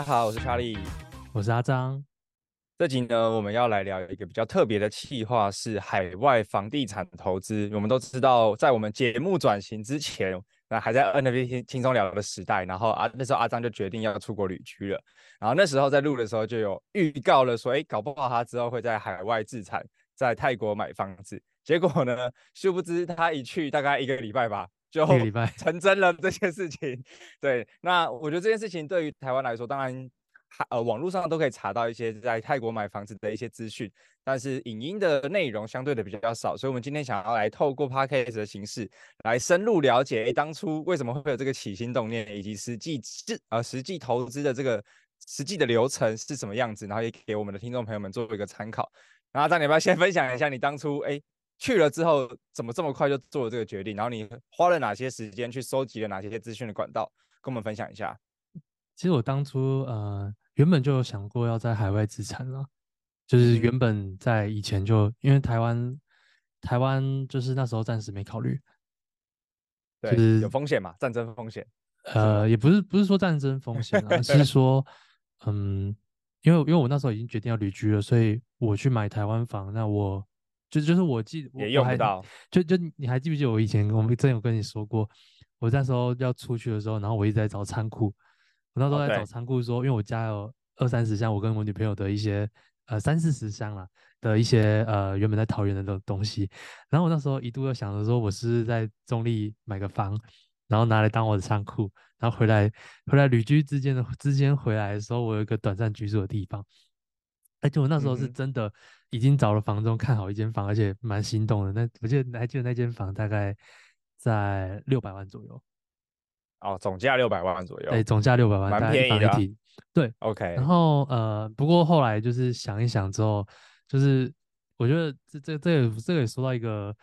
家好，我是查理，我是阿张。这集呢，我们要来聊一个比较特别的企划，是海外房地产投资。我们都知道，在我们节目转型之前，那还在 NFT 轻松聊的时代，然后啊，那时候阿张就决定要出国旅居了。然后那时候在录的时候就有预告了说，哎，搞不好他之后会在海外置产，在泰国买房子。结果呢，殊不知他一去大概一个礼拜吧。就成真了这件事情，对，那我觉得这件事情对于台湾来说，当然，呃，网络上都可以查到一些在泰国买房子的一些资讯，但是影音的内容相对的比较少，所以我们今天想要来透过 Podcast 的形式来深入了解，诶，当初为什么会有这个起心动念，以及实际资呃实际投资的这个实际的流程是什么样子，然后也给我们的听众朋友们做一个参考。然后张，你要不要先分享一下你当初诶。去了之后，怎么这么快就做了这个决定？然后你花了哪些时间去收集了哪些资讯的管道，跟我们分享一下。其实我当初呃原本就有想过要在海外资产了，就是原本在以前就因为台湾台湾就是那时候暂时没考虑，对，就是有风险嘛，战争风险。呃，也不是不是说战争风险啊，是 说嗯，因为因为我那时候已经决定要旅居了，所以我去买台湾房，那我。就就是我记我也用不到，就就你还记不记得我以前我们真有跟你说过，我那时候要出去的时候，然后我一直在找仓库，我那时候在找仓库说，因为我家有二三十箱，我跟我女朋友的一些呃三四十箱啦的一些呃原本在桃园的东东西，然后我那时候一度又想着说，我是在中立买个房，然后拿来当我的仓库，然后回来回来旅居之间的之间回来的时候，我有一个短暂居住的地方。而且我那时候是真的已经找了房东，看好一间房，而且蛮心动的。那我记得还记得那间房大概在六百万左右。哦，总价六百万左右。对，总价六百万，蛮便宜的啊。对，OK。然后呃，不过后来就是想一想之后，就是我觉得这这这个这个也说到一个。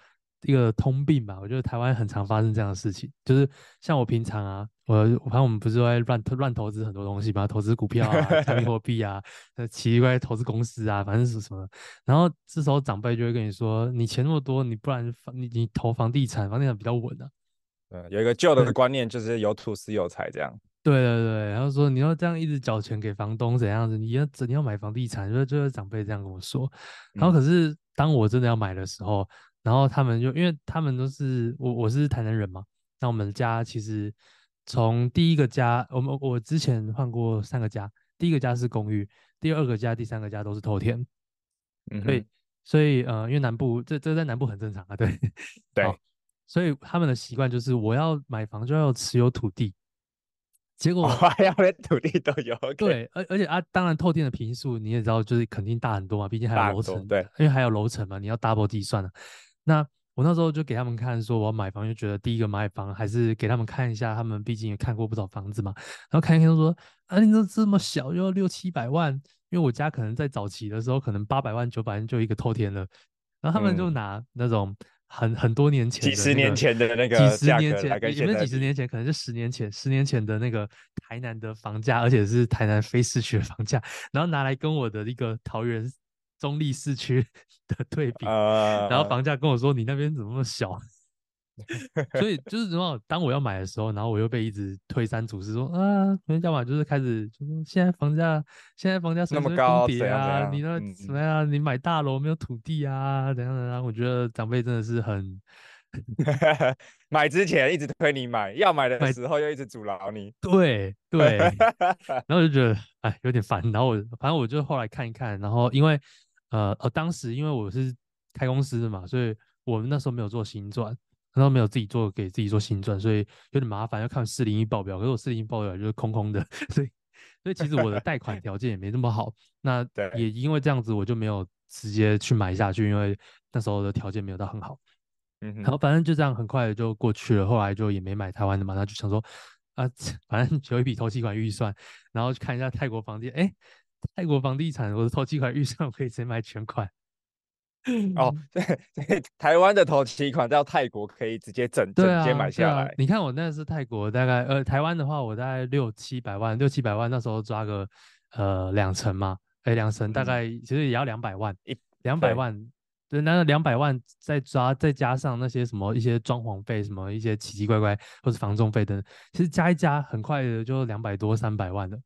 一个通病吧，我觉得台湾很常发生这样的事情，就是像我平常啊，我反正我们不是会乱乱投资很多东西嘛，投资股票啊、加密货币啊、呃奇怪投资公司啊，反正是什么。然后这时候长辈就会跟你说：“你钱那么多，你不然你你投房地产，房地产比较稳啊。”嗯，有一个旧的观念就是有土是有财这样。对对对，然后说你要这样一直缴钱给房东怎样子，你要你要买房地产，就是就是长辈这样跟我说。然后可是当我真的要买的时候。然后他们就，因为他们都是我，我是台南人嘛。那我们家其实从第一个家，我们我之前换过三个家，第一个家是公寓，第二个家、第三个家都是透天。嗯，所以所以呃，因为南部这这在南部很正常啊，对 对。所以他们的习惯就是，我要买房就要持有土地。结果我还要连土地都有。对，而而且啊，当然透天的坪数你也知道，就是肯定大很多嘛，毕竟还有楼层。对，因为还有楼层嘛，你要 double 计算了。那我那时候就给他们看，说我要买房，就觉得第一个买房还是给他们看一下，他们毕竟也看过不少房子嘛。然后看一看，说啊，你这这么小，就要六七百万，因为我家可能在早期的时候，可能八百万、九百万就一个透天了。然后他们就拿那种很很多年前、几十年前的那个，几十年前，有没有几十年前？可能是十年前，十年前的那个台南的房价，而且是台南非市区的房价，然后拿来跟我的一个桃园。中立市区 的对比，uh, 然后房价跟我说：“你那边怎么那么小？”所以就是什么？当我要买的时候，然后我又被一直推三阻四，说：“啊，要么就是开始就说现在房价，现在房价什么高跌啊？你那怎么样？你买大楼没有土地啊？怎样怎样？”我觉得长辈真的是很 买之前一直推你买，要买的时候又一直阻挠你。对对，然后我就觉得哎有点烦。然后我反正我就后来看一看，然后因为呃呃当时因为我是开公司的嘛，所以我们那时候没有做新转，然后没有自己做给自己做新转，所以有点麻烦，要看四零一报表。可是我四零一报表就是空空的，所以所以其实我的贷款条件也没那么好。那 也因为这样子，我就没有直接去买下去，因为那时候的条件没有到很好。嗯，然后反正就这样，很快的就过去了。后来就也没买台湾的嘛，那就想说，啊，反正有一笔投期款预算，然后去看一下泰国房地，哎，泰国房地产我的头期款预算我可以直接买全款。哦，对对，台湾的头期款到泰国可以直接整整接买下来。你看我那是泰国大概，呃，台湾的话我大概六七百万，六七百万那时候抓个呃两成嘛，哎，两成大概其实也要两百万，一两百万。对，那两百万再抓，再加上那些什么一些装潢费，什么一些奇奇怪怪或是房仲费等，其实加一加，很快的就两百多三百万了。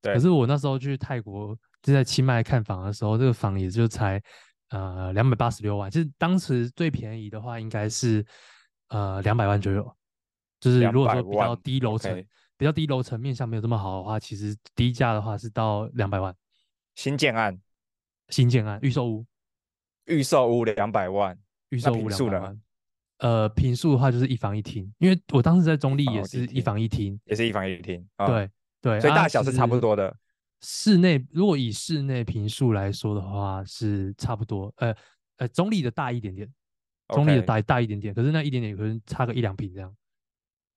对。可是我那时候去泰国就在清迈看房的时候，这个房也就才呃两百八十六万。就是当时最便宜的话应该是呃两百万左右。就是如果说比较低楼层，比较低楼层面向没有这么好的话，其实低价的话是到两百万。新建案，新建案预售屋。预售屋两百万，预售屋两百万。呃，平数的话就是一房一厅，因为我当时在中立也是一房一厅，也是一房一厅。哦、对对，所以大小是差不多的。啊、室内如果以室内坪数来说的话是差不多，呃呃，中立的大一点点，中立的大大一点点，可是那一点点可能差个一两平这样。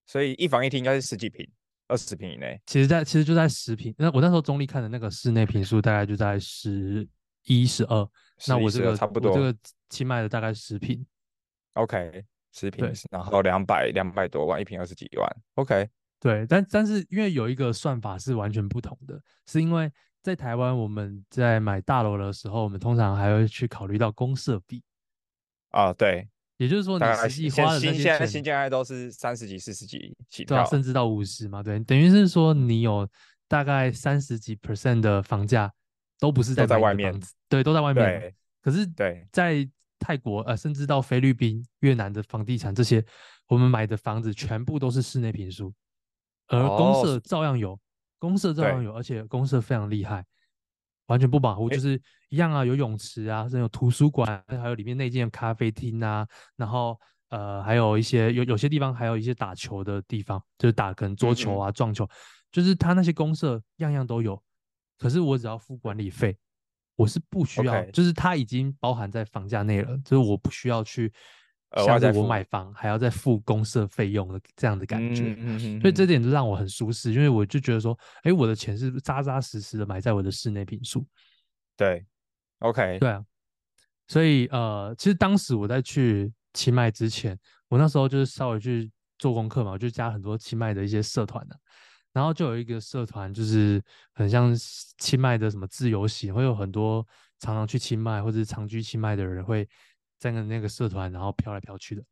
所以一房一厅应该是十几平，二十平以内。其实在，在其实就在十平。那我那时候中立看的那个室内坪数大概就在十一、十二。那我这个差不多，我这个清迈的大概十平，OK，十平，然后两百两百多万一平，二十几万，OK，对，但但是因为有一个算法是完全不同的，是因为在台湾我们在买大楼的时候，我们通常还会去考虑到公设比啊，对，也就是说你实际花的那些钱，现在新建案都是三十几、四十几起跳，对啊，甚至到五十嘛，对，等于是说你有大概三十几 percent 的房价。都不是在，在外面，对，都在外面。可是，对，在泰国呃，甚至到菲律宾、越南的房地产这些，我们买的房子全部都是室内平数，而公社照样有，哦、公社照样有，而且公社非常厉害，完全不保护，就是一样啊，有泳池啊，甚至有图书馆，还有里面内建咖啡厅啊，然后呃，还有一些有有些地方还有一些打球的地方，就是打可能桌球啊、撞球，就是他那些公社样样都有。可是我只要付管理费，我是不需要，Okay. 就是它已经包含在房价内了，就是我不需要去像是我买房还要再付公社费用的这样的感觉，嗯嗯嗯，所以这点就让我很舒适，因为我就觉得说，哎，我的钱是扎扎实实的埋在我的室内平数，对，OK，对啊，所以呃，其实当时我在去清迈之前，我那时候就是稍微去做功课嘛，我就加很多清迈的一些社团的。然后就有一个社团，就是很像清迈的什么自由行，会有很多常常去清迈或者长居清迈的人会在那个社团，然后飘来飘去的。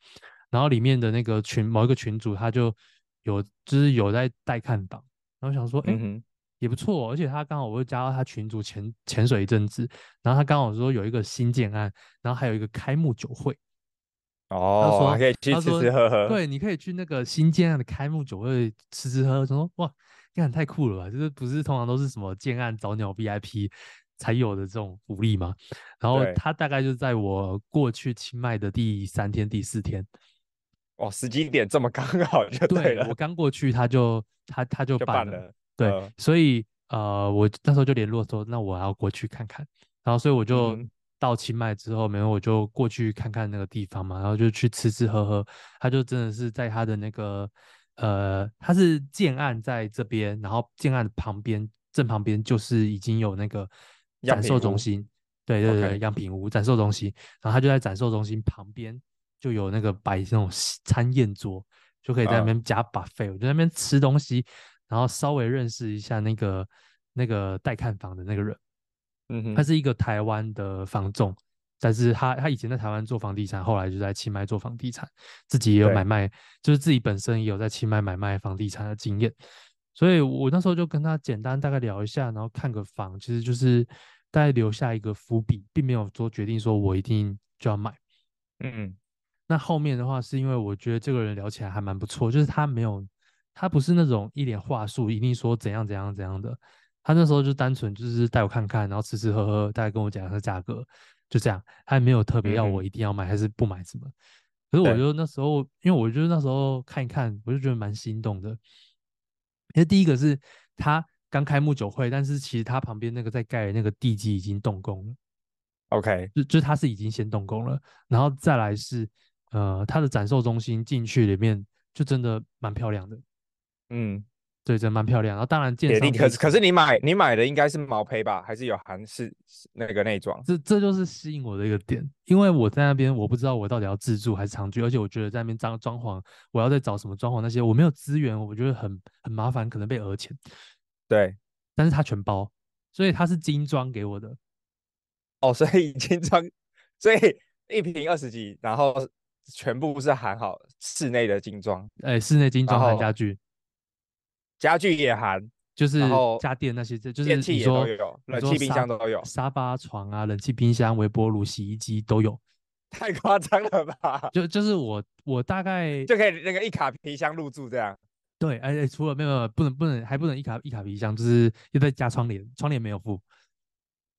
然后里面的那个群某一个群主，他就有就是有在带看档，然后想说，哎，也不错，而且他刚好我又加到他群主潜潜水一阵子，然后他刚好说有一个新建案，然后还有一个开幕酒会。哦，他说可以去吃吃喝喝，对，你可以去那个新建案的开幕酒会吃吃喝喝。他说哇，这样太酷了吧？就是不是通常都是什么建案早鸟 VIP 才有的这种福利嘛？然后他大概就在我过去清迈的第三天、第四天，哦，时机点这么刚好 就对了。对，我刚过去，他就他他就办了，办了对，呃、所以呃，我那时候就联络说，那我要过去看看。然后所以我就。嗯到清迈之后，没有我就过去看看那个地方嘛，然后就去吃吃喝喝。他就真的是在他的那个，呃，他是建案在这边，然后建案的旁边正旁边就是已经有那个展售中心，对对对，样品屋展售中心。然后他就在展售中心旁边就有那个摆那种餐宴桌，就可以在那边加 buffet，我就在那边吃东西，然后稍微认识一下那个那个带看房的那个人。嗯。哼，他是一个台湾的房仲，但是他他以前在台湾做房地产，后来就在清迈做房地产，自己也有买卖，就是自己本身也有在清迈买卖房地产的经验，所以我那时候就跟他简单大概聊一下，然后看个房，其实就是大概留下一个伏笔，并没有做决定说我一定就要买。嗯，那后面的话是因为我觉得这个人聊起来还蛮不错，就是他没有，他不是那种一脸话术，一定说怎样怎样怎样的。他那时候就单纯就是带我看看，然后吃吃喝喝，大概跟我讲一下价格，就这样，他也没有特别要我一定要买还是不买什么。可是我就那时候，因为我觉得那时候看一看，我就觉得蛮心动的。因为第一个是他刚开幕酒会，但是其实他旁边那个在盖的那个地基已经动工了。OK，就就是他是已经先动工了，然后再来是呃他的展售中心进去里面就真的蛮漂亮的。嗯。对，真蛮漂亮。然后当然建商，可是可是你买你买的应该是毛坯吧，还是有韩式那个内装？这这就是吸引我的一个点，因为我在那边我不知道我到底要自住还是长居，而且我觉得在那边装装潢，我要再找什么装潢那些，我没有资源，我觉得很很麻烦，可能被讹钱。对，但是他全包，所以他是精装给我的。哦，所以精装，所以一瓶二十几，然后全部是含好室内的精装，哎，室内精装含家具。家具也含，就是家电那些，就是电器也都有，冷气、冰箱都有，沙发、床啊，冷气、冰箱、微波炉、洗衣机都有，太夸张了吧？就就是我我大概 就可以那个一卡皮箱入住这样。对，哎且，除了没有不能不能还不能一卡一卡皮箱，就是又再加窗帘，窗帘没有付。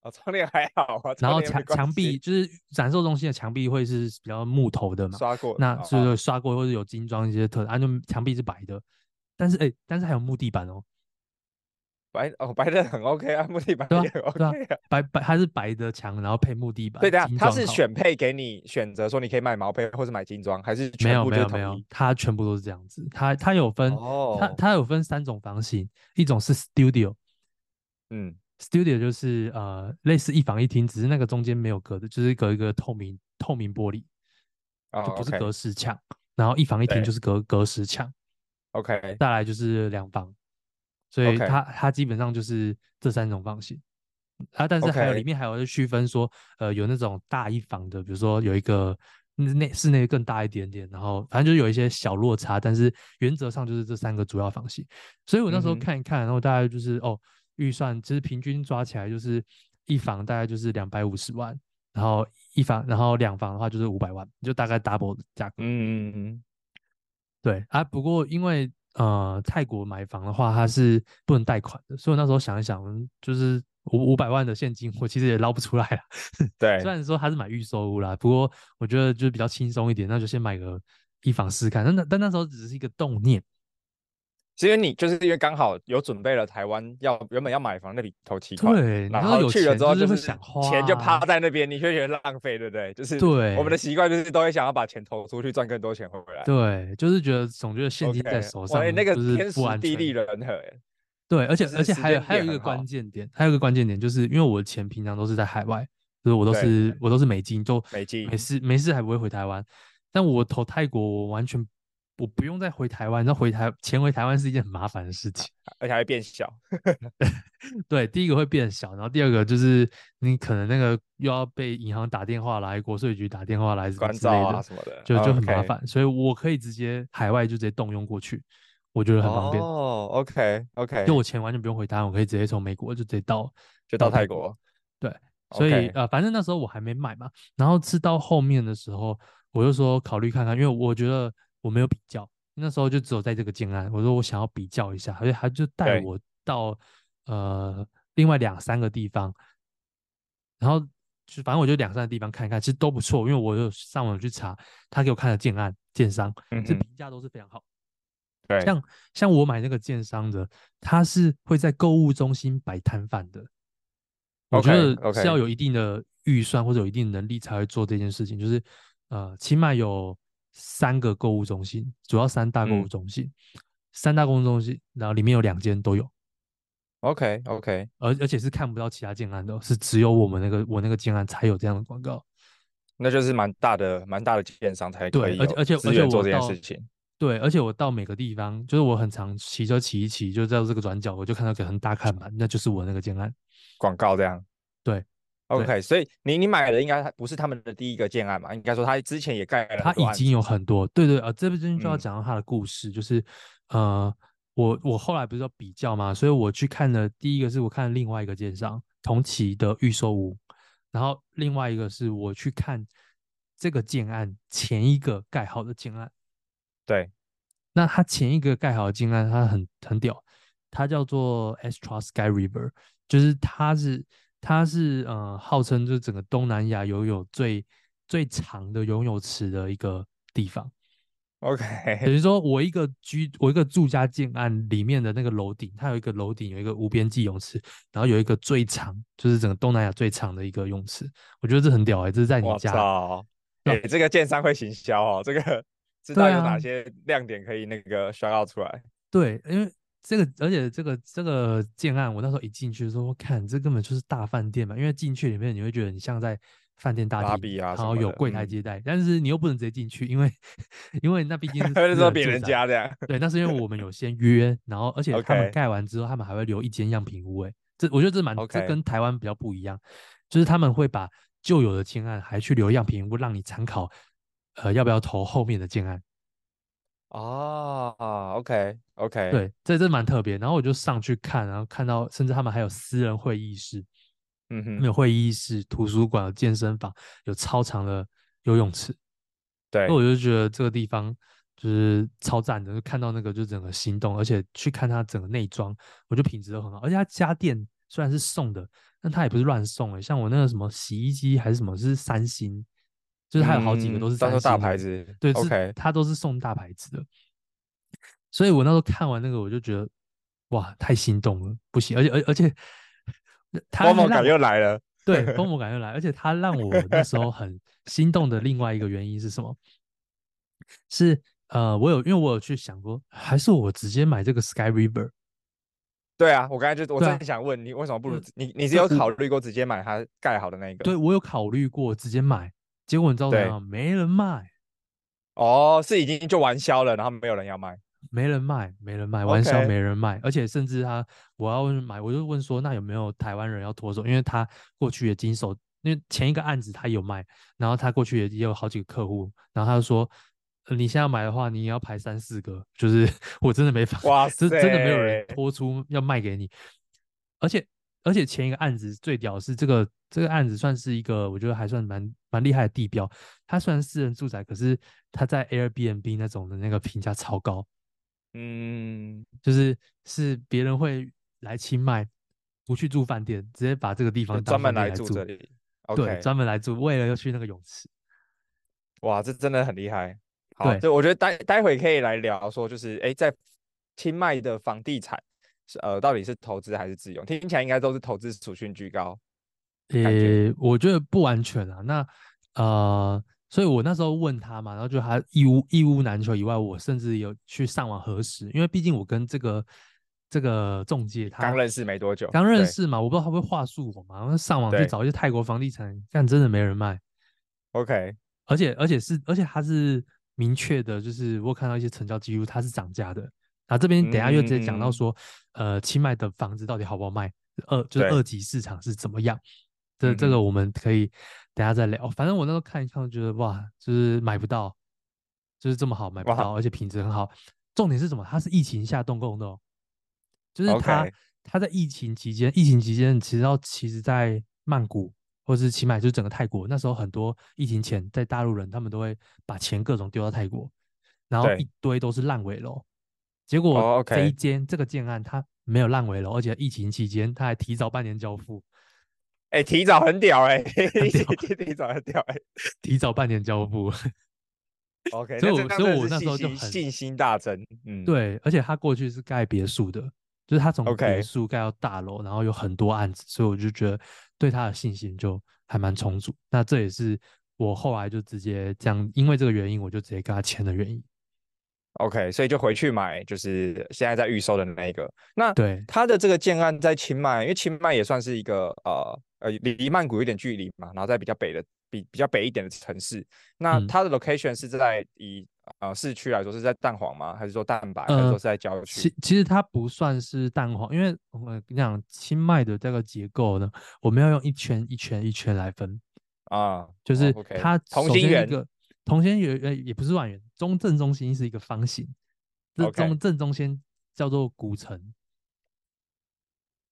哦，窗帘还好啊。然后墙墙壁就是展售中心的墙壁会是比较木头的嘛，刷过，那就是刷过或者有精装一些特，啊，就墙壁是白的。但是哎、欸，但是还有木地板哦，白哦白的很 OK 啊，木地板也 OK 啊，啊白白还是白的墙，然后配木地板。对的，它是选配给你选择，说你可以买毛坯或者买精装，还是全部没有没有没有，它全部都是这样子。它它有分，哦、它它有分三种房型，一种是 Studio，嗯，Studio 就是呃类似一房一厅，只是那个中间没有隔的，就是隔一个透明透明玻璃，哦、就不是隔实墙，哦 okay、然后一房一厅就是隔隔实墙。OK，再来就是两房，所以它它基本上就是这三种房型啊，但是还有里面还有区分说，呃，有那种大一房的，比如说有一个内室内更大一点点，然后反正就是有一些小落差，但是原则上就是这三个主要房型。所以我那时候看一看，然后大概就是哦，预算其实平均抓起来就是一房大概就是两百五十万，然后一房然后两房的话就是五百万，就大概 double 的价格。嗯嗯嗯。对啊，不过因为呃泰国买房的话，它是不能贷款的，所以我那时候想一想，就是五五百万的现金，我其实也捞不出来了。对，虽然说他是买预售屋啦，不过我觉得就是比较轻松一点，那就先买个一房试试看。但那但那时候只是一个动念。是因为你就是因为刚好有准备了台湾要原本要买房那笔投期款，对，然后去了之后就是想花钱就趴在那边，你却觉得浪费，对不对？就是对我们的习惯就是都会想要把钱投出去赚更多钱回来，对，就是觉得总觉得现金在手上，那个天时地利人和，对，而且而且还有还有一个关键点，还有一个关键点就是因为我的钱平常都是在海外，就是我都是我都是美金，就美金，没事没事还不会回台湾，但我投泰国我完全。我不用再回台湾，那回台钱回台湾是一件很麻烦的事情，而且还会变小。对，第一个会变小，然后第二个就是你可能那个又要被银行打电话来，国税局打电话来，关照啊什么的，就就很麻烦。所以我可以直接海外就直接动用过去，我觉得很方便。哦，OK OK，就我钱完全不用回台湾，我可以直接从美国就直接到就到泰国。对，所以呃，反正那时候我还没买嘛，然后是到后面的时候，我就说考虑看看，因为我觉得。我没有比较，那时候就只有在这个建案，我说我想要比较一下，所以他就带我到呃另外两三个地方，然后就反正我就两三个地方看一看，其实都不错，因为我有上网去查他给我看的建案建商，这评价都是非常好。对，像像我买那个建商的，他是会在购物中心摆摊贩的，我觉得是要有一定的预算或者有一定能力才会做这件事情，就是呃起码有。三个购物中心，主要三大购物中心，嗯、三大购物中心，然后里面有两间都有。OK OK，而而且是看不到其他建案的，是只有我们那个我那个建案才有这样的广告。那就是蛮大的蛮大的建商才可以对，而且而且而且做这件事情。对，而且我到每个地方，就是我很常骑车骑一骑，就在这个转角，我就看到个很大看板，那就是我那个建案广告这样。对。OK，所以你你买的应该不是他们的第一个建案嘛？应该说他之前也盖了，他已经有很多。对对啊，这边就要讲到他的故事，嗯、就是呃，我我后来不是要比较嘛，所以我去看的第一个是我看另外一个建商同期的预售屋，然后另外一个是我去看这个建案前一个盖好的建案。对，那他前一个盖好的建案，它很很屌，它叫做 Astra Sky River，就是它是它是呃号称就是整个东南亚游泳最最长的游泳池的一个地方。OK，等于说我一个居我一个住家建案里面的那个楼顶，它有一个楼顶有一个无边际泳池，然后有一个最长，就是整个东南亚最长的一个泳池。我觉得这很屌哎、欸，这是在你家。哇操！哎、欸，这个建商会行销哦，这个知道有哪些亮点可以那个 shout out 出来。对，因为这个而且这个这个建案，我那时候一进去的时候，看这根本就是大饭店嘛，因为进去里面你会觉得你像在。饭店大厅，然后有柜台接待，但是你又不能直接进去，因为因为那毕竟是 说别人家这样。对，那是因为我们有先约，然后而且他们盖完之后，他们还会留一间样品屋。哎，这我觉得这蛮这跟台湾比较不一样，就是他们会把旧有的建案还去留样品屋，让你参考，呃，要不要投后面的建案。哦，OK OK，对，这这蛮特别。然后我就上去看，然后看到甚至他们还有私人会议室。嗯哼，有会议室、图书馆、有健身房、有超长的游泳池，对，那我就觉得这个地方就是超赞的，就看到那个就整个心动，而且去看它整个内装，我觉得品质都很好，而且它家电虽然是送的，但它也不是乱送诶、欸，像我那个什么洗衣机还是什么是三星，就是它有好几个都是三星、嗯、大牌子，对，OK，它都是送大牌子的，所以我那时候看完那个我就觉得哇，太心动了，不行，而且而而且。光魔感又来了，对，光魔感又来，而且它让我那时候很心动的另外一个原因是什么？是呃，我有因为我有去想过，还是我直接买这个 Sky River？对啊，我刚才就我真想问你，为什么不如你？你是有考虑过直接买它盖好的那个？对，我有考虑过直接买，结果你知道吗？没人卖。哦，是已经就完销了，然后没有人要卖。没人卖，没人卖，玩笑没人卖，Okay. 而且甚至他我要买，我就问说，那有没有台湾人要脱手？因为他过去也经手，因为前一个案子他有卖，然后他过去也也有好几个客户，然后他就说，呃、你现在买的话，你也要排三四个，就是我真的没法，哇塞，真的没有人拖出要卖给你，而且而且前一个案子最屌是这个这个案子算是一个我觉得还算蛮蛮厉害的地标，它虽然私人住宅，可是它在 Airbnb 那种的那个评价超高。嗯，就是是别人会来清迈，不去住饭店，直接把这个地方专门来住这里。对，专门来住，为了要去那个泳池。哇，这真的很厉害。好，对，我觉得待待会可以来聊说，就是哎，在清迈的房地产是呃，到底是投资还是自用？听起来应该都是投资属性居高。呃，我觉得不完全啊。那呃。所以我那时候问他嘛，然后就他一屋一屋难求以外，我甚至有去上网核实，因为毕竟我跟这个这个中介他刚认识没多久，刚认识嘛，我不知道他会话术我嘛，然后上网去找一些泰国房地产，但真的没人卖。OK，而且而且是而且他是明确的，就是我看到一些成交记录，它是涨价的。然后这边等下又直接讲到说，嗯、呃，清迈的房子到底好不好卖？二就是二级市场是怎么样？这这个我们可以等下再聊。反正我那时候看一看，觉得哇，就是买不到，就是这么好买不到，而且品质很好。重点是什么？它是疫情下动工的哦，就是它它在疫情期间，疫情期间其实到其实，在曼谷或者是清迈，就是整个泰国那时候很多疫情前在大陆人，他们都会把钱各种丢到泰国，然后一堆都是烂尾楼。结果这一间这个建案它没有烂尾楼，而且疫情期间它还提早半年交付。哎、欸，提早很屌哎、欸，提早很屌哎、欸，提早半年交付。OK，所以我所以我那时候就很信心大增。嗯，对，而且他过去是盖别墅的，就是他从别墅盖到大楼，然后有很多案子，所以我就觉得对他的信心就还蛮充足。那这也是我后来就直接这样，因为这个原因，我就直接跟他签的原因。OK，所以就回去买，就是现在在预售的那一个。那对它的这个建案在清迈，因为清迈也算是一个呃。呃，离曼谷有点距离嘛，然后在比较北的，比比较北一点的城市。那它的 location 是在以呃市区来说是在蛋黄吗？还是说蛋白？呃、还是说是在郊区？其其实它不算是蛋黄，因为我跟你讲，清迈的这个结构呢，我们要用一圈一圈一圈来分啊，就是它同心圆，同心圆呃也不是万圆，中正中心是一个方形，这中正中心叫做古城。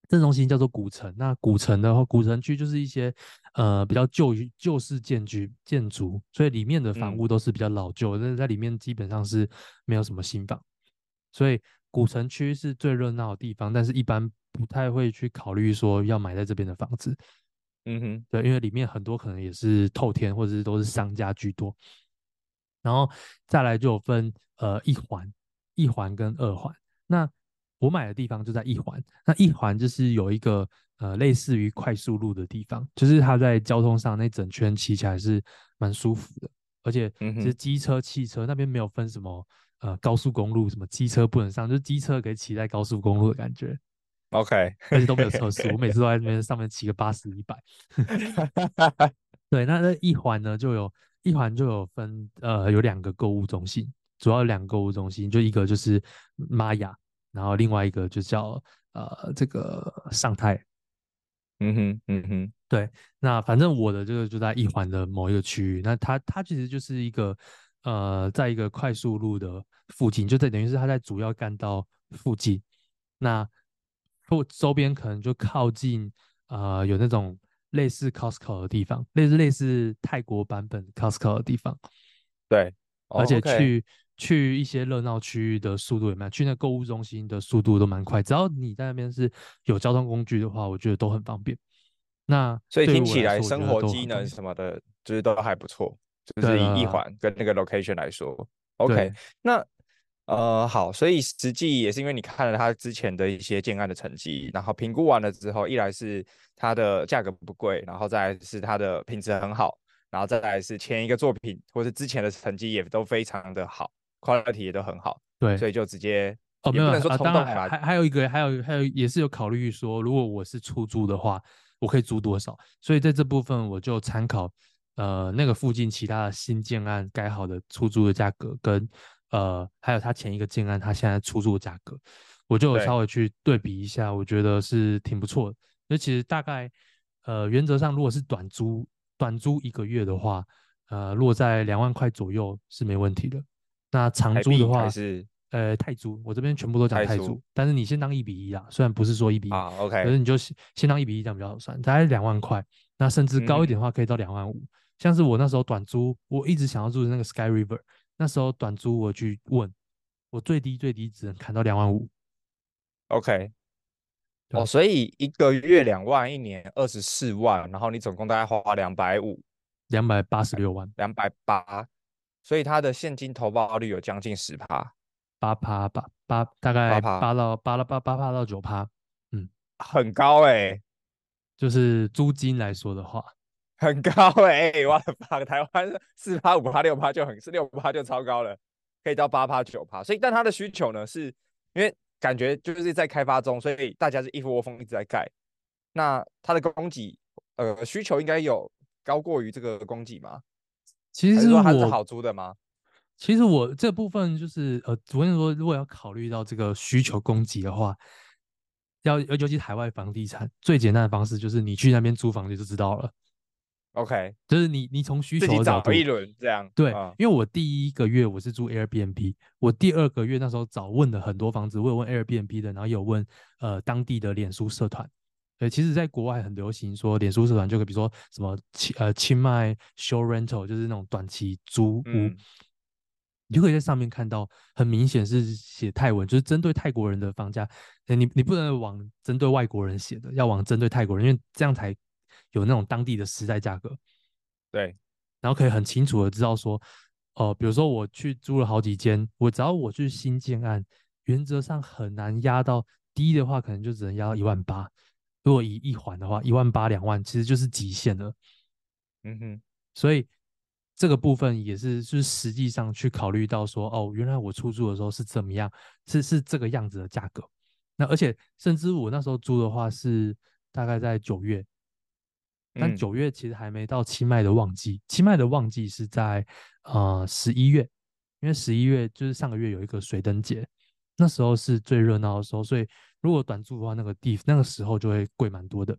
正中心叫做古城。那古城的话，古城区就是一些呃比较旧旧式建筑建筑，所以里面的房屋都是比较老旧，但是在里面基本上是没有什么新房。所以古城区是最热闹的地方，但是一般不太会去考虑说要买在这边的房子。嗯哼，对，因为里面很多可能也是透天，或者是都是商家居多。然后再来就有分呃一环、一环跟二环。那我买的地方就在一环，那一环就是有一个呃类似于快速路的地方，就是它在交通上那整圈骑起来是蛮舒服的，而且其实机车、汽车那边没有分什么呃高速公路，什么机车不能上，就是机车可以骑在高速公路的感觉。OK，而且都没有测试，我每次都在那边 上面骑个八十、一百。对，那那一环呢，就有一环就有分呃有两个购物中心，主要两个购物中心，就一个就是玛雅。然后另外一个就叫呃这个上泰，嗯哼嗯哼，对，那反正我的这个就在一环的某一个区域，那它它其实就是一个呃在一个快速路的附近，就在等于是它在主要干道附近，那附周边可能就靠近呃有那种类似 Costco 的地方，类似类似泰国版本 Costco 的地方，对，而且去。Oh, okay. 去一些热闹区域的速度也蛮，去那购物中心的速度都蛮快。只要你在那边是有交通工具的话，我觉得都很方便。那所以听起来生活机能什么的，就是都还不错。就是以一环跟那个 location 来说，OK。那呃好，所以实际也是因为你看了他之前的一些建案的成绩，然后评估完了之后，一来是它的价格不贵，然后再来是它的品质很好，然后再来是前一个作品或是之前的成绩也都非常的好。quality 也都很好，对，所以就直接哦，没有啊，当然还还有一个，还有还有也是有考虑说，如果我是出租的话，我可以租多少？所以在这部分我就参考呃那个附近其他的新建案盖好的出租的价格，跟呃还有他前一个建案他现在出租的价格，我就有稍微去对比一下，我觉得是挺不错的。那其实大概呃原则上如果是短租短租一个月的话，呃落在两万块左右是没问题的。那长租的话是呃泰铢，我这边全部都讲泰铢，但是你先当一比一啊，虽然不是说一比一啊，OK，可是你就先当一比一这样比较好算，大概两万块，那甚至高一点的话可以到两万五。嗯。像是我那时候短租，我一直想要住的那个 Sky River，那时候短租我去问，我最低最低只能砍到两万五，OK，哦，所以一个月两万，一年二十四万，然后你总共大概花两百五，两百八十六万，两百八。所以它的现金投报率有将近十趴，八趴八八大概八到八到八八趴到九趴，嗯，很高哎、欸，就是租金来说的话，很高哎、欸，哇，台湾 四趴五趴六趴就很是六趴就超高了，可以到八趴九趴。所以但它的需求呢，是因为感觉就是在开发中，所以大家是一窝蜂一直在盖。那它的供给呃需求应该有高过于这个供给吗？其实我还是好租的吗？其实我这部分就是呃，昨天说如果要考虑到这个需求供给的话，要尤其海外房地产最简单的方式就是你去那边租房子就知道了。OK，就是你你从需求找一轮这样。对、嗯，因为我第一个月我是住 Airbnb，我第二个月那时候找问了很多房子，我有问 Airbnb 的，然后有问呃当地的脸书社团。对，其实，在国外很流行说，脸书社团就可以，比如说什么清呃清迈 short rental，就是那种短期租屋，嗯，你就可以在上面看到，很明显是写泰文，就是针对泰国人的房价。你你不能往针对外国人写的，要往针对泰国人，因为这样才有那种当地的实在价格。对，然后可以很清楚的知道说，哦、呃，比如说我去租了好几间，我只要我去新建案，原则上很难压到低的话，可能就只能压到一万八。如果以一环的话，一万八两万其实就是极限了。嗯哼，所以这个部分也是，就是实际上去考虑到说，哦，原来我出租的时候是怎么样，是是这个样子的价格。那而且甚至我那时候租的话是大概在九月，但九月其实还没到清迈的旺季，清迈的旺季是在呃十一月，因为十一月就是上个月有一个水灯节，那时候是最热闹的时候，所以。如果短租的话，那个地那个时候就会贵蛮多的，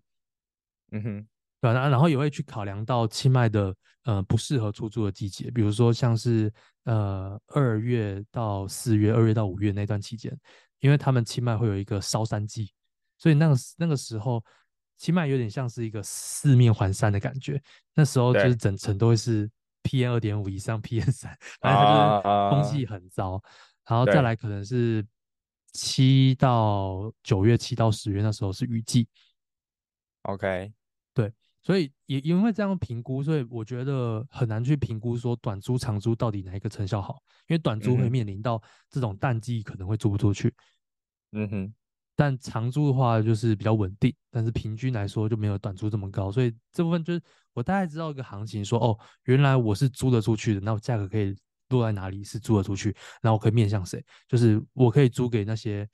嗯哼，对，然然后也会去考量到清迈的呃不适合出租的季节，比如说像是呃二月到四月、二月到五月那段期间，因为他们清迈会有一个烧山季，所以那个那个时候，清迈有点像是一个四面环山的感觉。那时候就是整层都会是 PM 二点五以上 PM 三，反正它就是空气很糟。Uh, uh, 然后再来可能是七到九月，七到十月那时候是雨季。OK，对，所以也因为这样评估，所以我觉得很难去评估说短租长租到底哪一个成效好，因为短租会面临到这种淡季可能会租不出去。嗯哼。但长租的话就是比较稳定，但是平均来说就没有短租这么高，所以这部分就是我大概知道一个行情说，说哦，原来我是租得出去的，那我价格可以落在哪里是租得出去，然后我可以面向谁，就是我可以租给那些，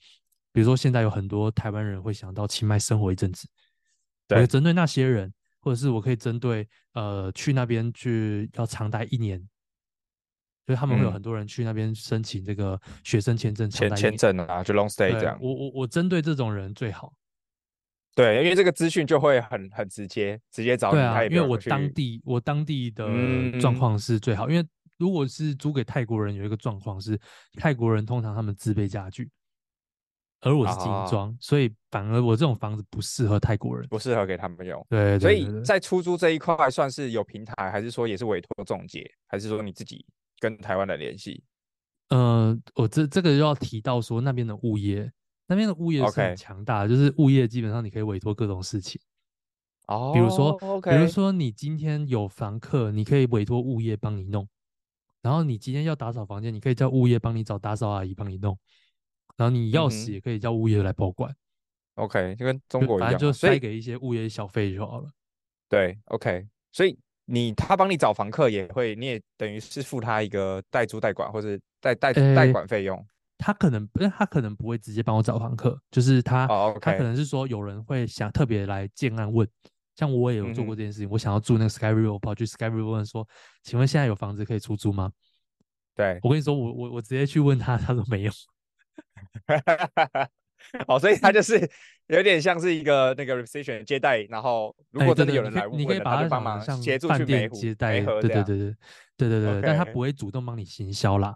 比如说现在有很多台湾人会想到清迈生活一阵子，对，我针对那些人，或者是我可以针对呃去那边去要长待一年。所以他们会有很多人去那边申请这个学生签证、签签证啊，就 long stay 这样。我我我针对这种人最好。对，因为这个资讯就会很很直接，直接找你。对啊，因为我当地我当地的状况是最好。嗯、因为如果是租给泰国人，有一个状况是泰国人通常他们自备家具，而我是精装，啊、所以反而我这种房子不适合泰国人，不适合给他们用。对，对，对，对，所以在出租这一块算是有平台，还是说也是委托中介，还是说你自己？跟台湾的联系，呃，我这这个又要提到说，那边的物业，那边的物业是很强大.就是物业基本上你可以委托各种事情，哦，比如说.比如说你今天有房客，你可以委托物业帮你弄，然后你今天要打扫房间，你可以叫物业帮你找打扫阿姨帮你弄，然后你钥匙也可以叫物业来保管，嗯，OK，就跟中国一样，反正就塞给一些物业小费就好了，对，OK，所以。你他帮你找房客也会，你也等于是付他一个代租代管或者代代代管费用。他可能不，他可能不会直接帮我找房客，就是他，oh. 他可能是说有人会想特别来建案问，像我也有做过这件事情，嗯、我想要住那个 Sky River，我跑去 Sky River 问说，请问现在有房子可以出租吗？对，我跟你说，我我我直接去问他，他说没有。哦，所以他就是有点像是一个那个 reception 接待，然后如果真的有人来问，你可以把他帮忙协助去饭接待，对对对对对对对对，但他不会主动帮你行销啦。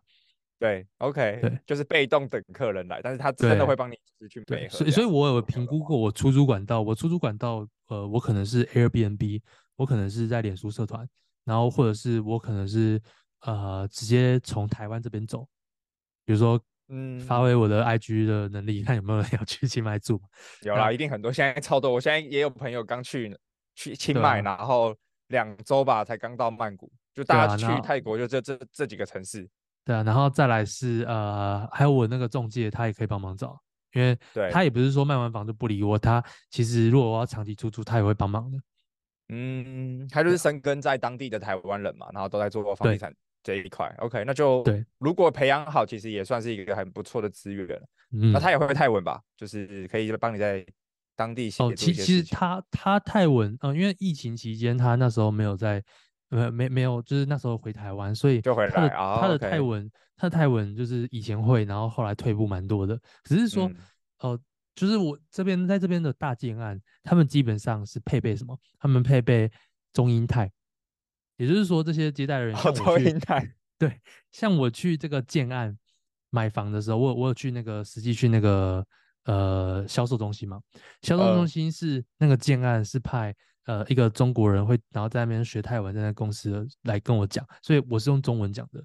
对，OK，对，就是被动等客人来，但是他真的会帮你去配合。所以，所以我有评估过我出租管道，我出租管道，呃，我可能是 Airbnb，我可能是在脸书社团，然后或者是我可能是呃直接从台湾这边走，比如说。嗯，发挥我的 IG 的能力，看有没有人要去清迈住。有啦，一定很多，现在超多。我现在也有朋友刚去去清迈，然后两周吧才刚到曼谷，就大家去泰国就这这这几个城市。对啊，然后再来是呃，还有我那个中介，他也可以帮忙找，因为他也不是说卖完房就不理我，他其实如果我要长期出租，他也会帮忙的。嗯，他就是生根在当地的台湾人嘛，然后都在做过房地产。这一块，OK，那就对。如果培养好，其实也算是一个很不错的资源。嗯，那他也会泰文吧？就是可以帮你在当地写。哦，其其实他他泰文，嗯，因为疫情期间他那时候没有在，呃，没没有，就是那时候回台湾，所以就回来。他的泰文，他的泰文就是以前会，然后后来退步蛮多的。只是说，哦，就是我这边在这边的大建案，他们基本上是配备什么？他们配备中英泰。也就是说，这些接待的人，像我去，对，像我去这个建案买房的时候，我我有去那个实际去那个呃销售中心嘛，销售中心是那个建案是派呃一个中国人会，然后在那边学泰文，在那公司来跟我讲，所以我是用中文讲的。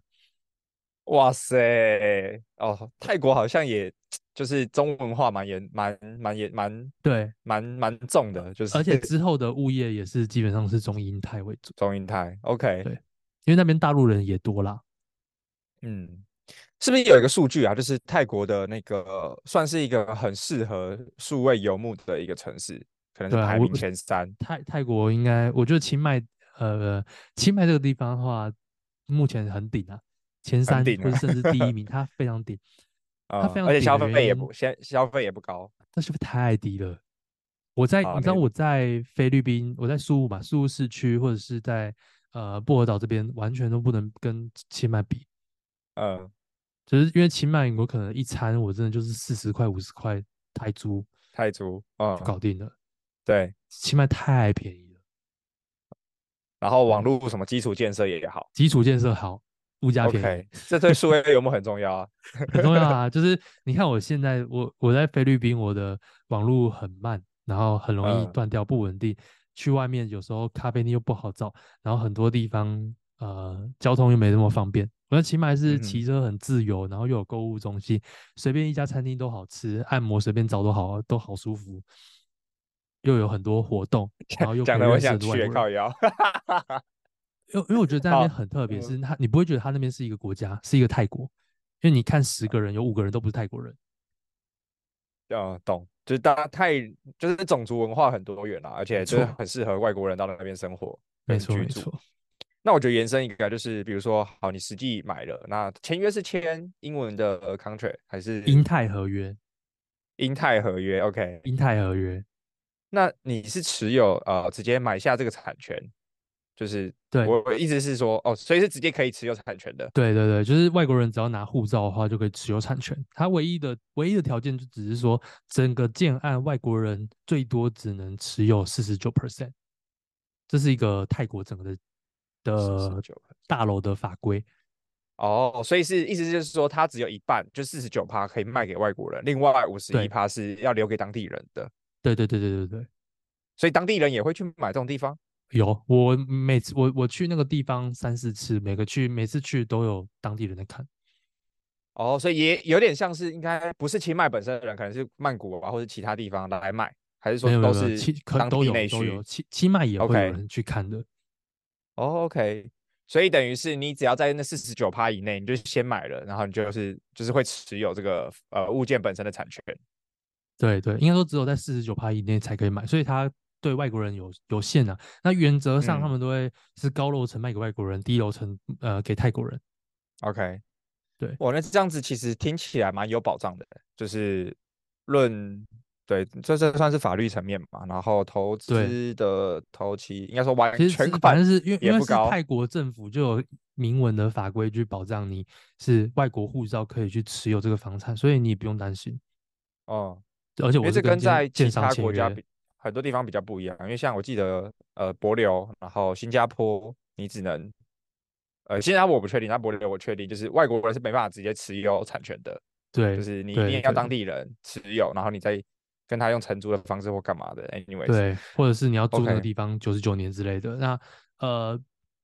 哇塞，哦，泰国好像也。就是中文化蛮严、蛮蛮严、蛮对、蛮蛮重的，就是而且之后的物业也是基本上是中英泰为主。中英泰，OK，对，因为那边大陆人也多啦。嗯，是不是有一个数据啊？就是泰国的那个算是一个很适合数位游牧的一个城市，可能是排名前三。啊、泰泰国应该，我觉得清迈，呃，清迈这个地方的话，目前很顶啊，前三或者甚至第一名，它非常顶。它非常，而且消费也不，消消费也不高，但是太低了。我在，你知道我在菲律宾，我在宿务嘛，宿务市区或者是在呃薄荷岛这边，完全都不能跟清迈比。嗯，就是因为清迈，我可能一餐我真的就是四十块、五十块泰铢，泰铢，嗯，就搞定了。对，清迈太便宜了。然后网络什么基础建设也好，基础建设好，物价便宜，okay, 这对数位游牧很重要啊，很重要啊。就是你看我现在我我在菲律宾，我的网络很慢，然后很容易断掉，不稳定。嗯、去外面有时候咖啡店又不好找，然后很多地方呃交通又没那么方便。我在清迈是骑车很自由，嗯、然后又有购物中心，随便一家餐厅都好吃，按摩随便找都好，都好舒服。又有很多活动，然后又讲的我想去靠腰。因为因为我觉得在那边很特别，是他你不会觉得他那边是一个国家，是一个泰国，因为你看十个人有五个人都不是泰国人。嗯，懂，就是大家泰就是种族文化很多元啦，而且就是很适合外国人到那边生活没错没错。那我觉得延伸一个就是，比如说，好，你实际买了，那签约是签英文的 contract 还是英泰合约？英泰合约，OK，英泰合约。那你是持有呃直接买下这个产权，就是对我意思是说哦，所以是直接可以持有产权的。对对对，就是外国人只要拿护照的话就可以持有产权。他唯一的唯一的条件就只是说，整个建案外国人最多只能持有四十九 percent，这是一个泰国整个的的大楼的法规。哦，所以是意思就是说，他只有一半，就四十九趴可以卖给外国人，另外五十一趴是要留给当地人的。对对对对对对，所以当地人也会去买这种地方。有，我每次我我去那个地方三四次，每个去每次去都有当地人在看。哦，所以也有点像是应该不是清迈本身的人，可能是曼谷啊或者其他地方来买，还是说都是当地内需？清清迈也会有人去看的。哦，OK，所以等于是你只要在那四十九趴以内，你就先买了，然后你就是就是会持有这个呃物件本身的产权。对对，应该说只有在四十九趴以内才可以买，所以它对外国人有有限啊。那原则上他们都会是高楼层卖给外国人，嗯、低楼层呃给泰国人。OK，对，我那这样子其实听起来蛮有保障的，就是论对，这这算是法律层面嘛。然后投资的头期应该说完全款，反正是因为因为是泰国政府就有明文的法规去保障你是外国护照可以去持有这个房产，所以你不用担心。哦。而且我是跟在其他国家比，很多地方比较不一样。因为像我记得，呃，帛琉，然后新加坡，你只能，呃，新加坡我不确定，那帛琉我确定，就是外国人是没办法直接持有产权的。对，就是你一定要当地人持有，然后你再跟他用承租的方式或干嘛的。Anyway，对，或者是你要租那个地方九十九年之类的。那呃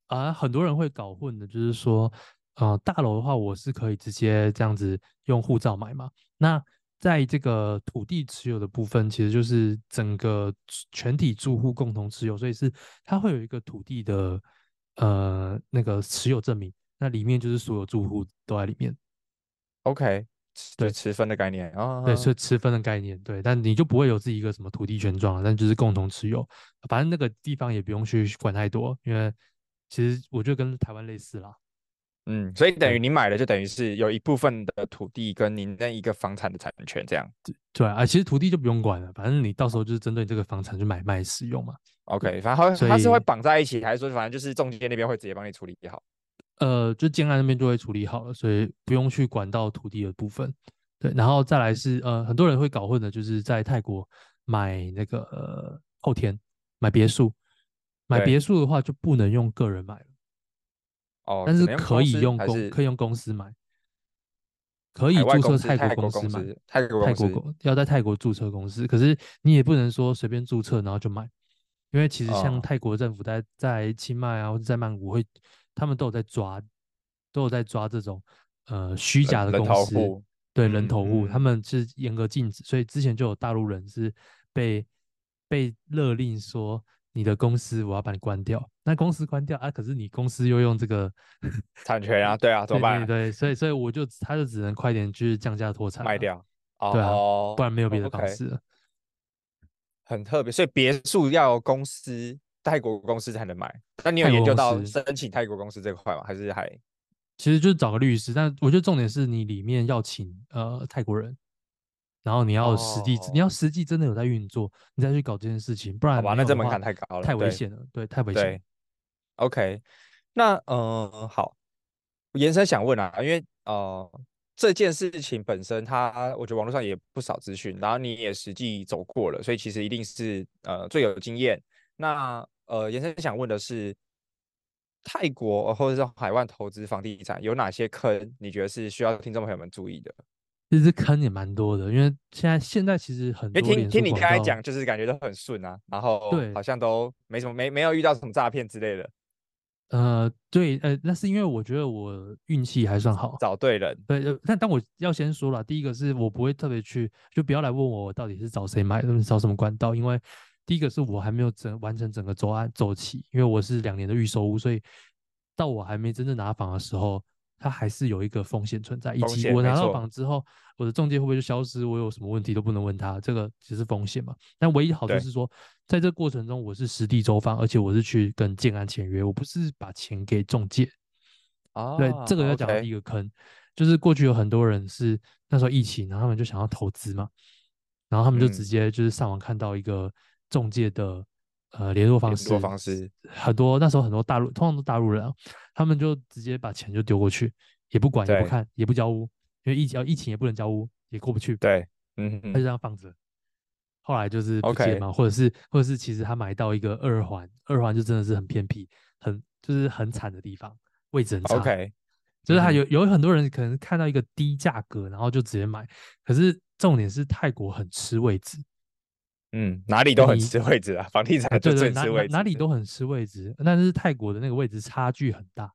啊，很多人会搞混的，就是说，呃，大楼的话，我是可以直接这样子用护照买嘛？那在这个土地持有的部分，其实就是整个全体住户共同持有，所以是它会有一个土地的呃那个持有证明，那里面就是所有住户都在里面。OK，对，持分的概念啊，对，是持分的概念，对，但你就不会有自己一个什么土地权状，但就是共同持有，反正那个地方也不用去管太多，因为其实我觉得跟台湾类似啦。嗯，所以等于你买了，就等于是有一部分的土地跟您那一个房产的产权这样。对啊，其实土地就不用管了，反正你到时候就是针对这个房产去买卖使用嘛。OK，反正它是会绑在一起，还是说反正就是中介那边会直接帮你处理好？呃，就建安那边就会处理好了，所以不用去管到土地的部分。对，然后再来是呃，很多人会搞混的，就是在泰国买那个呃后天买别墅，买别墅的话就不能用个人买了。哦，但是可以用公可以用公司买，可以注册泰国公司买，泰国泰国要在泰国注册公司，可是你也不能说随便注册然后就买，因为其实像泰国政府在在清迈啊或者在曼谷会，他们都有在抓，都有在抓这种呃虚假的公司，对人头户，他们是严格禁止，所以之前就有大陆人是被被勒令说。你的公司我要把你关掉，那公司关掉啊，可是你公司又用这个 产权啊，对啊，怎么办？对，对，对，所以所以我就他就只能快点去降价脱产卖掉，对啊，哦、不然没有别的方式了。Okay. 很特别，所以别墅要公司泰国公司才能买。那你有研究到申请泰国公司这块吗？还是还？其实就是找个律师，但我觉得重点是你里面要请呃泰国人。然后你要实际，oh. 你要实际真的有在运作，你再去搞这件事情，不然好吧，那这门槛太高了，太危险了，对，对，太危险。OK，那嗯、呃，好，延伸想问啊，因为呃这件事情本身它，它我觉得网络上也不少资讯，然后你也实际走过了，所以其实一定是呃最有经验。那呃延伸想问的是，泰国或者是海外投资房地产有哪些坑？你觉得是需要听众朋友们注意的？其实坑也蛮多的，因为现在现在其实很多。听听你刚才讲，就是感觉都很顺啊，然后对，好像都没什么，没没有遇到什么诈骗之类的。呃，对，呃，那是因为我觉得我运气还算好，找对人。对，但但我要先说了，第一个是我不会特别去，就不要来问我到底是找谁买，找什么管道，因为第一个是我还没有整完成整个周案周期，因为我是两年的预售屋，所以到我还没真正拿房的时候。它还是有一个风险存在，以及我拿到房之后，我的中介会不会就消失？我有什么问题都不能问他，这个只是风险嘛。但唯一好处是说，在这个过程中我是实地走访，而且我是去跟建安签约，我不是把钱给中介。啊，对，这个要讲的第一个坑，就是过去有很多人是那时候疫情，然后他们就想要投资嘛，然后他们就直接就是上网看到一个中介的。呃，联络方式，方式很多，那时候很多大陆，通常都大陆人啊，他们就直接把钱就丢过去，也不管，也不看，也不交屋，因为疫情，疫情也不能交屋，也过不去。对，嗯，他就这样放着。后来就是不接嘛，okay. 或者是，或者是，其实他买到一个二环，二环就真的是很偏僻，很就是很惨的地方，位置很差。OK，就是他有有很多人可能看到一个低价格，然后就直接买，可是重点是泰国很吃位置。嗯，哪里都很吃位置啊，房地产就最吃位置，哪里都很吃位置，但是泰国的那个位置差距很大。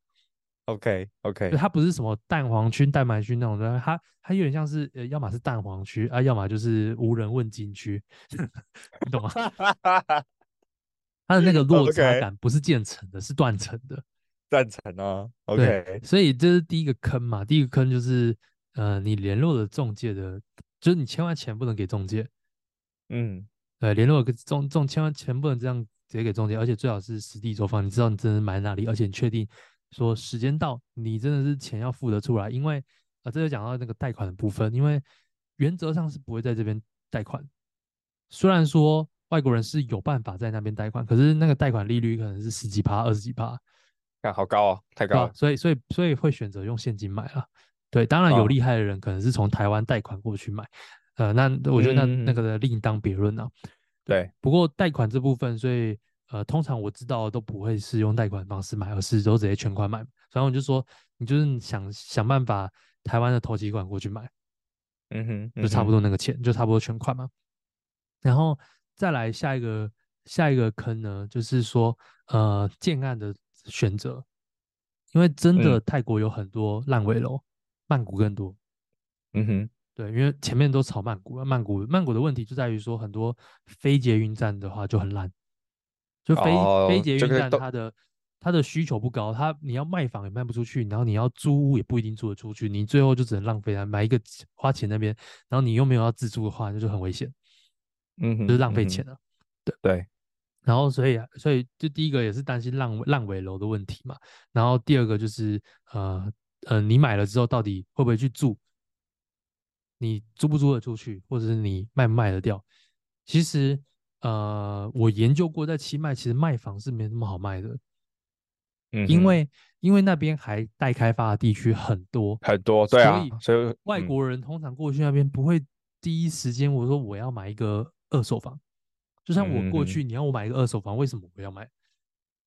OK OK，它不是什么蛋黄区、蛋白区那种的，它它有点像是呃，要么是蛋黄区啊，要么就是无人问津区，你懂吗？它的那个落差感不是渐层的，是断层的，断层啊。OK，所以这是第一个坑嘛，第一个坑就是呃，你联络的中介的，就是你千万钱不能给中介，嗯。对，联络个中中，千万钱不能这样直接给中介，而且最好是实地走访，你知道你真的买哪里，而且你确定说时间到，你真的是钱要付得出来。因为啊，这就讲到那个贷款的部分，因为原则上是不会在这边贷款。虽然说外国人是有办法在那边贷款，可是那个贷款利率可能是十几趴、二十几趴，看好高哦，太高了。所以，所以，所以会选择用现金买了。对，当然有厉害的人可能是从台湾贷款过去买。呃，那我觉得那那个的另当别论啊。对，不过贷款这部分，所以呃，通常我知道都不会是用贷款方式买，而是都直接全款买。所以我就说，你就是想想办法台湾的投期款过去买，嗯哼，嗯哼，就差不多那个钱，就差不多全款嘛。然后再来下一个下一个坑呢，就是说呃，建案的选择，因为真的泰国有很多烂尾楼，曼谷更多，嗯哼。对，因为前面都炒曼谷，曼谷曼谷的问题就在于说，很多非捷运站的话就很烂，就非、哦、非捷运站它的它的需求不高，它你要卖房也卖不出去，然后你要租屋也不一定租得出去，你最后就只能浪费了买一个花钱那边，然后你又没有要自住的话，那就很危险，嗯哼，就是浪费钱了，对对。然后所以所以就第一个也是担心烂烂尾楼的问题嘛，然后第二个就是呃呃，你买了之后到底会不会去住？你租不租得出去，或者是你卖不卖得掉？其实，呃，我研究过，在清迈其实卖房是没那么好卖的，嗯，因为因为那边还待开发的地区很多很多，对啊，所以外国人通常过去那边不会第一时间我说我要买一个二手房，就像我过去，你要我买一个二手房，为什么我要买？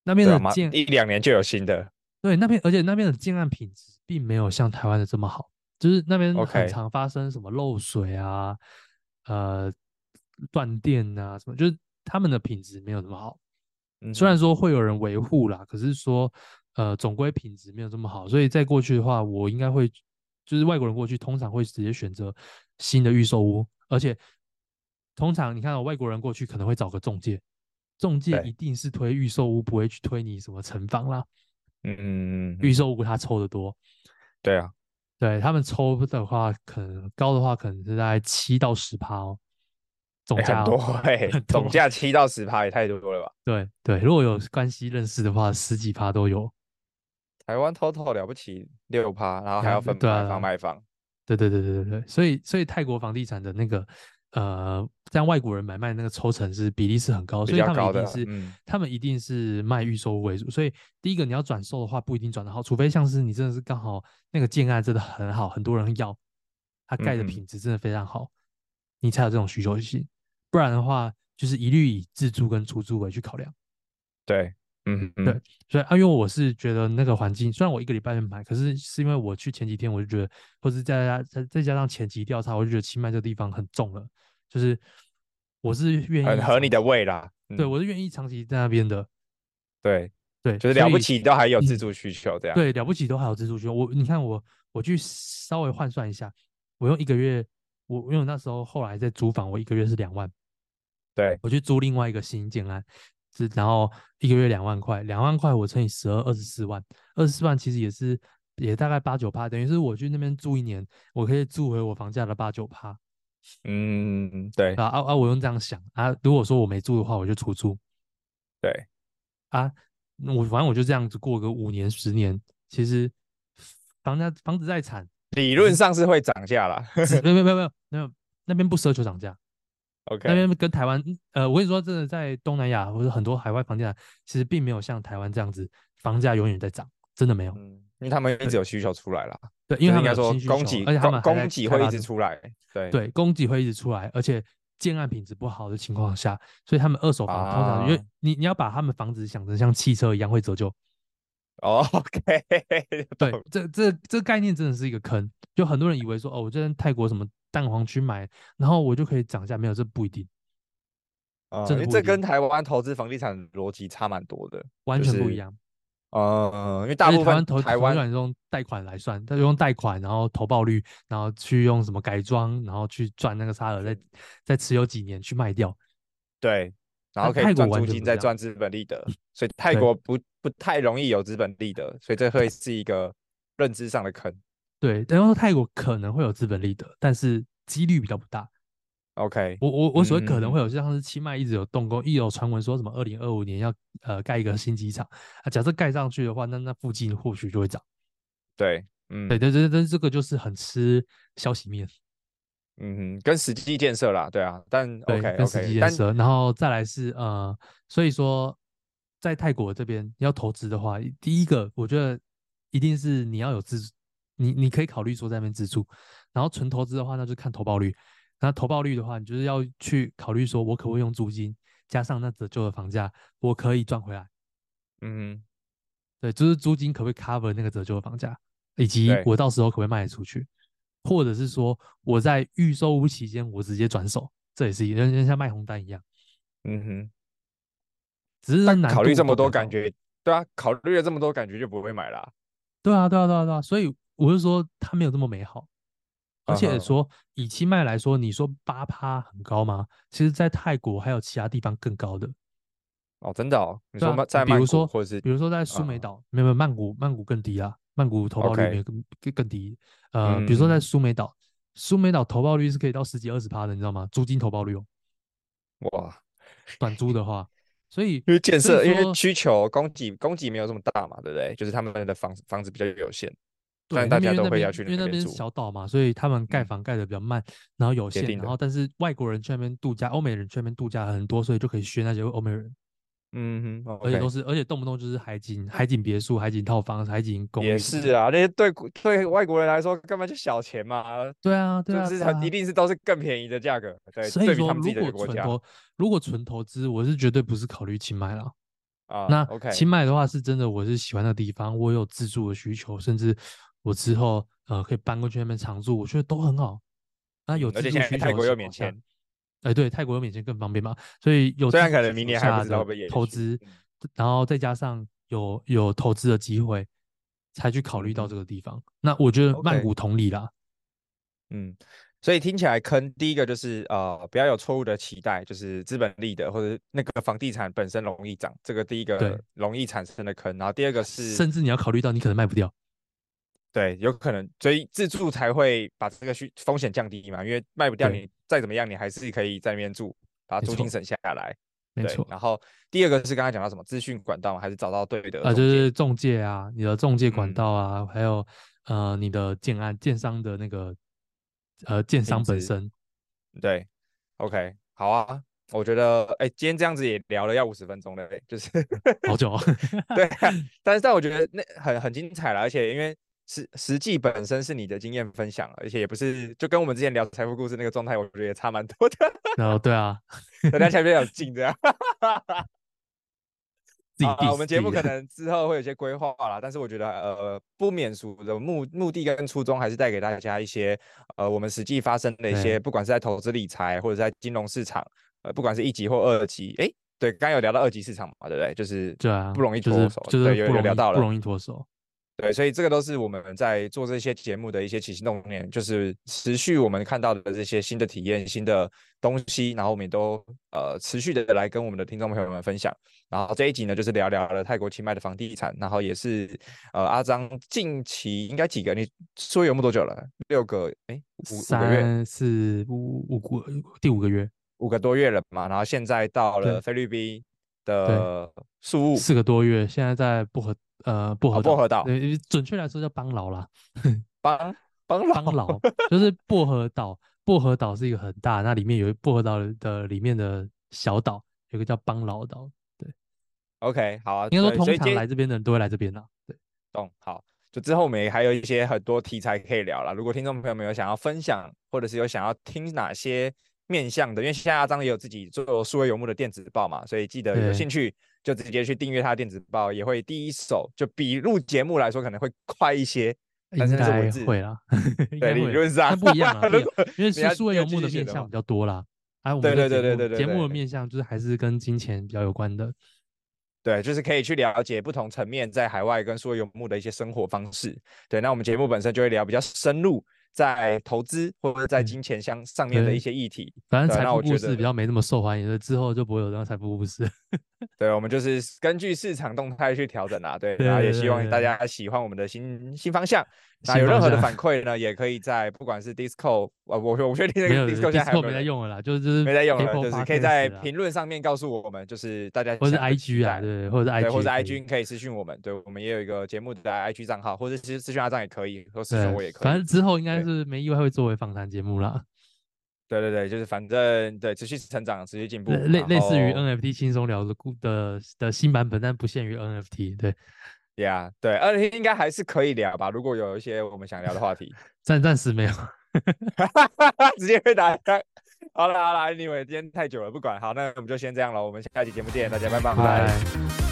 那边的建一两年就有新的，对，那边而且那边的建案品质并没有像台湾的这么好。就是那边很常发生什么漏水啊.呃，断电啊，什么，就是他们的品质没有那么好。嗯，虽然说会有人维护啦，可是说，呃，总归品质没有这么好。所以在过去的话，我应该会，就是外国人过去通常会直接选择新的预售屋，而且通常你看到外国人过去可能会找个中介，中介一定是推预售屋，不会去推你什么城房啦。嗯嗯嗯，预售屋他抽的多。对啊。对他们抽的话，可能高的话，可能是在七到十趴哦，总价、哦多、欸、总价七到十趴也太多了吧？对对，如果有关系认识的话，十几趴都有。台湾 total 了不起六趴，然后还要分买房卖房。对对对对对对，所以所以泰国房地产的那个。呃，像外国人买卖那个抽成是比例是很高，所以他们一定是、嗯、他们一定是卖预售为主。所以第一个你要转售的话，不一定转得好，除非像是你真的是刚好那个建案真的很好，很多人要，它盖的品质真的非常好，嗯、你才有这种需求性。不然的话，就是一律以自住跟出租为去考量。对，嗯嗯，对，所以啊，因为我是觉得那个环境，虽然我一个礼拜没买，可是是因为我去前几天我就觉得，或是再加再再加上前期调查，我就觉得清迈这个地方很重了，就是我是愿意很合你的胃啦。嗯、对，我是愿意长期在那边的。对对，就是了不起都还有自住需求这样。对，了不起都还有自住需求。我你看我我去稍微换算一下，我用一个月，我因为我那时候后来在租房，我一个月是两万。对，我去租另外一个新建案，是然后一个月两万块，两万块我乘以十二，二十四万，二十四万其实也是也大概八九趴，等于是我去那边住一年，我可以住回我房价的八九趴。嗯，对啊啊啊！我用这样想啊，如果说我没住的话，我就出租。对啊，我反正我就这样子过个五年十年，其实房价房子再惨，理论上是会涨价啦。没有没有没有没有没有，那边不奢求涨价。OK，那边跟台湾，呃，我跟你说，真的在东南亚或者很多海外房地产，其实并没有像台湾这样子，房价永远在涨，真的没有。嗯，因为他们一直有需求出来啦。对，因为他们说供给，而且他们供给会一直出来。对对，供给会一直出来，而且建案品质不好的情况下，所以他们二手房通常，因为你你要把他们房子想成像汽车一样会折旧。哦，OK，对，这这这概念真的是一个坑，就很多人以为说，哦，我在泰国什么。蛋黄区买，然后我就可以涨价，没有，这不一定。啊、嗯，因为这跟台湾投资房地产逻辑差蛮多的，完全不一样。就是、嗯，因为大部分台湾投台湾用贷款来算，他用贷款，然后投报率，然后去用什么改装，然后去赚那个差额，再再持有几年去卖掉。对，然后可以赚租金，再赚资本利得。所以 泰国不不太容易有资本利得，所以这会是一个认知上的坑。对，等于说泰国可能会有资本利得，但是几率比较不大。OK，我我我所谓可能会有，像是清迈一直有动工，一有传闻说什么二零二五年要呃盖一个新机场啊，假设盖上去的话，那那附近或许就会涨。对，嗯，对对对对，这个就是很吃消息面。嗯哼，跟实际建设啦，对啊，但 OK 跟实际建设然后再来是呃，所以说在泰国这边要投资的话，第一个我觉得一定是你要有自。你你可以考虑说在那边自住，然后纯投资的话，那就看投报率。那投报率的话，你就是要去考虑说，我可不可以用租金加上那折旧的房价，我可以赚回来。嗯，对，就是租金可不可以 cover 那个折旧的房价，以及我到时候可不可以卖得出去，或者是说我在预售屋期间我直接转手，这也是一样，像卖红单一样。嗯哼，只是考虑这么多，感觉对啊，考虑了这么多，感觉就不会买啦。对啊，对啊，对啊，对啊，所以。我是说，它没有这么美好，而且说以清迈来说，你说八趴很高吗？其实，在泰国还有其他地方更高的。哦，真的哦？你说在曼谷，比如说，或者是比如说在苏梅岛，没有没有曼谷，曼谷更低啊，曼谷投报率没更更更低。呃，比如说在苏梅岛，苏梅岛投报率是可以到十几二十趴的，你知道吗？租金投报率哦。哇，短租的话，所以因为建设，因为需求供给供给没有这么大嘛，对不对？就是他们的房房子比较有限。对，大家都会要去那边，因为那边是小岛嘛，所以他们盖房盖的比较慢，嗯、然后有限，然后但是外国人去那边度假，欧美人去那边度假很多，所以就可以学那些欧美人。嗯哼，而且都是，而且动不动就是海景、海景别墅、海景套房、海景公寓。也是啊，那些对对外国人来说根本就小钱嘛。对啊，对啊，就是它一定是都是更便宜的价格。对，所以说如果纯投，如果纯投资，我是绝对不是考虑清迈了。啊，那 OK，清迈的话是真的，我是喜欢的地方，我有自住的需求，甚至我之后。呃，可以搬过去那边常住，我觉得都很好。那有而且泰国又免签，哎，对，泰国又免签更方便嘛。所以有虽然可能明年还不知道投资，然后再加上有有投资的机会，才去考虑到这个地方。嗯、那我觉得曼谷同理啦。嗯，所以听起来坑第一个就是呃，不要有错误的期待，就是资本利的或者那个房地产本身容易涨，这个第一个容易产生的坑。然后第二个是，甚至你要考虑到你可能卖不掉。对，有可能，所以自住才会把这个需风险降低嘛，因为卖不掉，你再怎么样，你还是可以在那边住，把租金省下来。没错。然后第二个是刚才讲到什么资讯管道，还是找到对的啊，就是中介啊，你的中介管道啊，嗯、还有呃你的建案建商的那个呃建商本身。对，OK，好啊，我觉得哎，今天这样子也聊了要五十分钟了，就是好久、哦。对，但是但我觉得那很很精彩了，而且因为。实实际本身是你的经验分享，而且也不是就跟我们之前聊财富故事那个状态，我觉得也差蛮多的。哦，对啊，大家前面有进这样。自己、啊。我们节目可能之后会有些规划啦，但是我觉得呃不免俗的目目的跟初衷还是带给大家一些呃我们实际发生的一些，不管是在投资理财或者在金融市场，呃不管是一级或二级，哎，对，刚刚有聊到二级市场嘛，对不对？就是对啊，不容易脱手，就是、就是、有有聊到了，不容易脱手。对，所以这个都是我们在做这些节目的一些起心动念，就是持续我们看到的这些新的体验、新的东西，然后我们也都呃持续的来跟我们的听众朋友们分享。然后这一集呢，就是聊聊了泰国清迈的房地产，然后也是呃阿张近期应该几个？你说有没多久了？六个？哎，五五个月？三四五五个第五个月，五个多月了嘛。然后现在到了菲律宾的宿务四个多月，现在在薄荷。呃，薄荷薄荷岛，准确来说叫邦劳啦。邦邦邦劳就是薄荷岛。薄荷岛是一个很大，那里面有薄荷岛的里面的小岛，有个叫邦劳岛。对，OK，好啊。应该说通常来这边的人都会来这边啦。对，懂。好，就之后我们也还有一些很多题材可以聊了。如果听众朋友们有想要分享，或者是有想要听哪些面向的，因为现在阿璋也有自己做数位游牧的电子报嘛，所以记得有兴趣。就直接去订阅他的电子报，也会第一手，就比录节目来说可能会快一些。但是是文字会啦，对，理论上不一样啊，因为是数位游牧的面向比较多啦。啊，对对对对对对，节目的面向就是还是跟金钱比较有关的。对，就是可以去了解不同层面在海外跟数位游牧的一些生活方式。对，那我们节目本身就会聊比较深入。在投资或者在金钱相上面的一些议题，反正财富故事比较没那么受欢迎，所以之后就不会有这样财富故事。对，我们就是根据市场动态去调整啦。对，然后也希望大家喜欢我们的新新方向。那有任何的反馈呢，也可以在不管是 Discord，我我我确定那个 Discord 现在还没在用了啦，就是就是没在用了，就是可以在评论上面告诉我们，就是大家或者 IG 啊，对，或者 IG 或者 IG 可以私讯我们，对，我们也有一个节目的 IG 账号，或者其实私讯阿张也可以，或私讯我也可以。反正之后应该是没意外会作为访谈节目啦。对对对，就是反正对持续成长，持续进步，类类似于 NFT 轻松聊的的的新版本，但不限于 NFT，对。呀，yeah, 对，二零应该还是可以聊吧。如果有一些我们想聊的话题，暂暂时没有，直接被打开。好了好了，Anyway，今天太久了，不管。好，那我们就先这样了。我们下期节目见，大家拜拜。拜拜。